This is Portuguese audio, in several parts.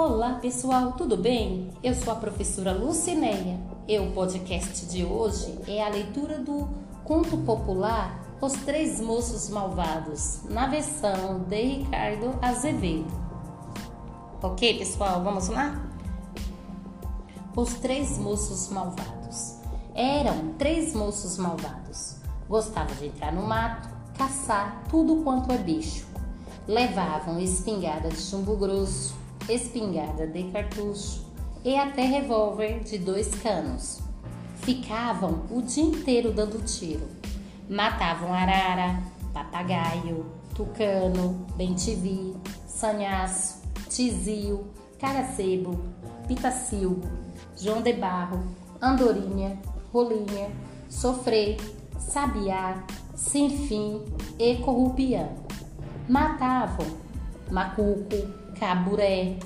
Olá pessoal, tudo bem? Eu sou a professora Lucinéia e o podcast de hoje é a leitura do conto popular Os Três Moços Malvados, na versão de Ricardo Azevedo. Ok pessoal, vamos lá? Os Três Moços Malvados eram três moços malvados. Gostavam de entrar no mato, caçar tudo quanto é bicho. Levavam espingarda de chumbo grosso, espingarda de cartucho e até revólver de dois canos. Ficavam o dia inteiro dando tiro. Matavam arara, papagaio, tucano, bentivi, sanhaço, tizio, caracebo, pitacilgo, João de Barro, andorinha, rolinha, sofrer, sabiá, sem fim e corrupião. Matavam macuco, caburé,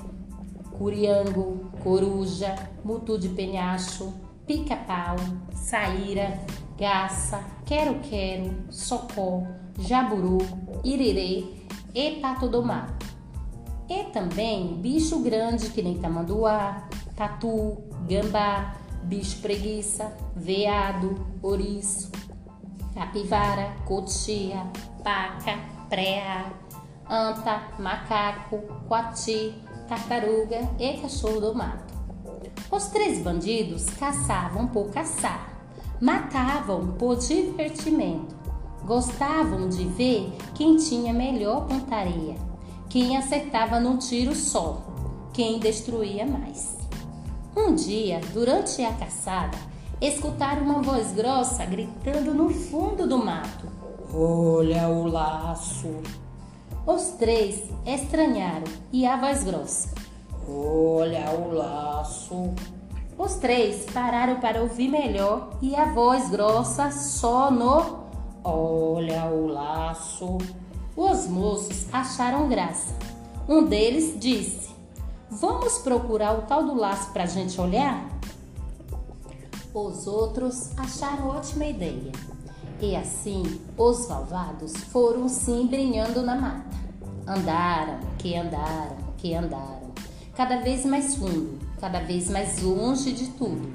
curiango, coruja, mutu de penhacho, pica-pau, saíra, gaça, quero-quero, socó, jaburu, irirê e pato do mato. E também bicho grande que nem tamanduá, tatu, gambá, bicho preguiça, veado, ouriço, capivara, cotia, paca, preá, anta, macaco, coati, tartaruga e cachorro do mato. Os três bandidos caçavam por caçar, matavam por divertimento, gostavam de ver quem tinha melhor pontaria, quem acertava num tiro só, quem destruía mais. Um dia, durante a caçada, escutaram uma voz grossa gritando no fundo do mato: Olha o laço! Os três estranharam e a voz grossa: Olha o laço! Os três pararam para ouvir melhor e a voz grossa só no Olha o laço! Os moços acharam graça. Um deles disse: Vamos procurar o tal do laço para a gente olhar? Os outros acharam ótima ideia. E assim, os malvados foram se embrenhando na mata. Andaram, que andaram, que andaram. Cada vez mais fundo, cada vez mais longe de tudo.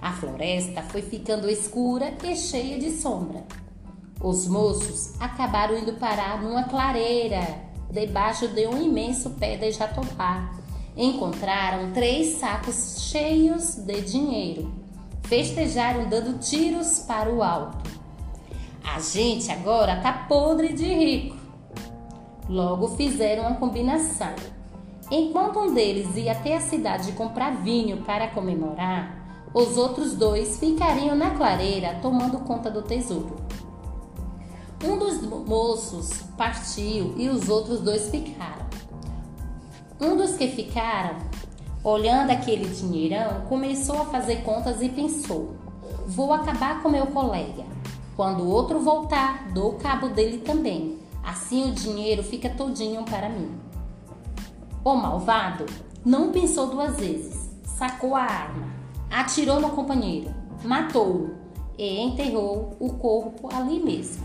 A floresta foi ficando escura e cheia de sombra. Os moços acabaram indo parar numa clareira, debaixo de um imenso pé de jatobá encontraram três sacos cheios de dinheiro. Festejaram dando tiros para o alto. A gente agora tá podre de rico. Logo fizeram uma combinação. Enquanto um deles ia até a cidade comprar vinho para comemorar, os outros dois ficariam na clareira tomando conta do tesouro. Um dos moços partiu e os outros dois ficaram. Um dos que ficaram, olhando aquele dinheirão, começou a fazer contas e pensou: vou acabar com meu colega. Quando o outro voltar, dou cabo dele também. Assim o dinheiro fica todinho para mim. O malvado não pensou duas vezes. Sacou a arma, atirou no companheiro, matou-o e enterrou o corpo ali mesmo.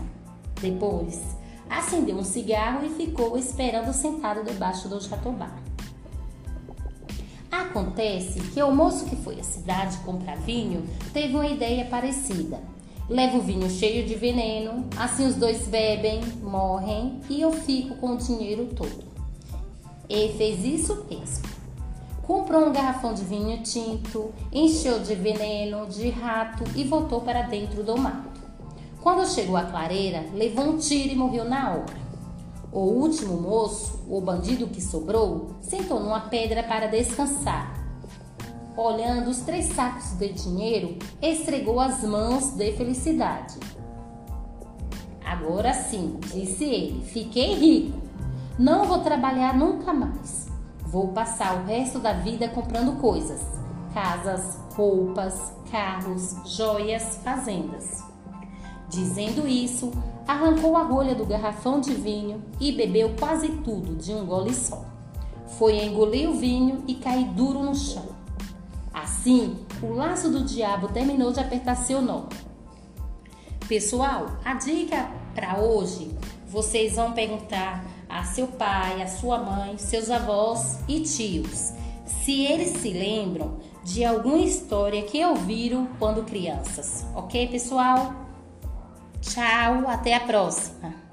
Depois, acendeu um cigarro e ficou esperando sentado debaixo do jatobá. Acontece que o moço que foi à cidade comprar vinho teve uma ideia parecida. Leva o vinho cheio de veneno, assim os dois bebem, morrem e eu fico com o dinheiro todo. E fez isso mesmo. Comprou um garrafão de vinho tinto, encheu de veneno, de rato e voltou para dentro do mato. Quando chegou à clareira, levou um tiro e morreu na hora. O último moço, o bandido que sobrou, sentou numa pedra para descansar. Olhando os três sacos de dinheiro, esfregou as mãos de felicidade. Agora sim, disse ele, fiquei rico. Não vou trabalhar nunca mais. Vou passar o resto da vida comprando coisas: casas, roupas, carros, joias, fazendas. Dizendo isso, arrancou a rolha do garrafão de vinho e bebeu quase tudo de um gole só. Foi engolir o vinho e cair duro no chão. Assim, o laço do diabo terminou de apertar seu nó. Pessoal, a dica para hoje, vocês vão perguntar a seu pai, a sua mãe, seus avós e tios se eles se lembram de alguma história que ouviram quando crianças. Ok, pessoal? Tchau, até a próxima!